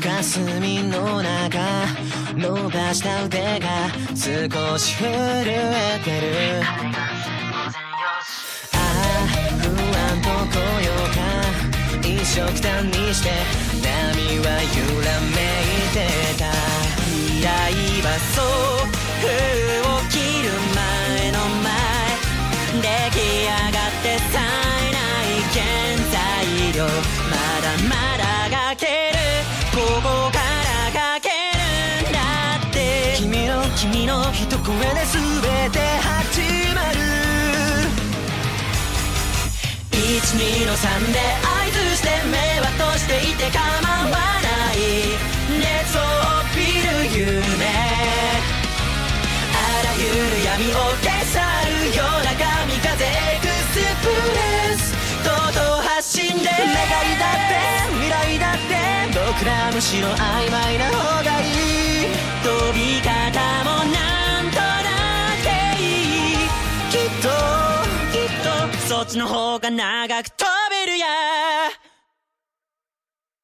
霞の中伸ばした腕が少し震えてる。ああ不安と高揚感。一色単にして波は揺らめいてた。未来はそう。封を切る前の前。出来上がってさえない現在量まだまだ君の一声で全て始まる12の3で合図して目は閉じていて構わない熱を帯びる夢あらゆる闇を消さるような神風エクスプレスとうとう発信で願いだって未来だって僕らむしろ曖昧な方がそっちの方が長く飛べるや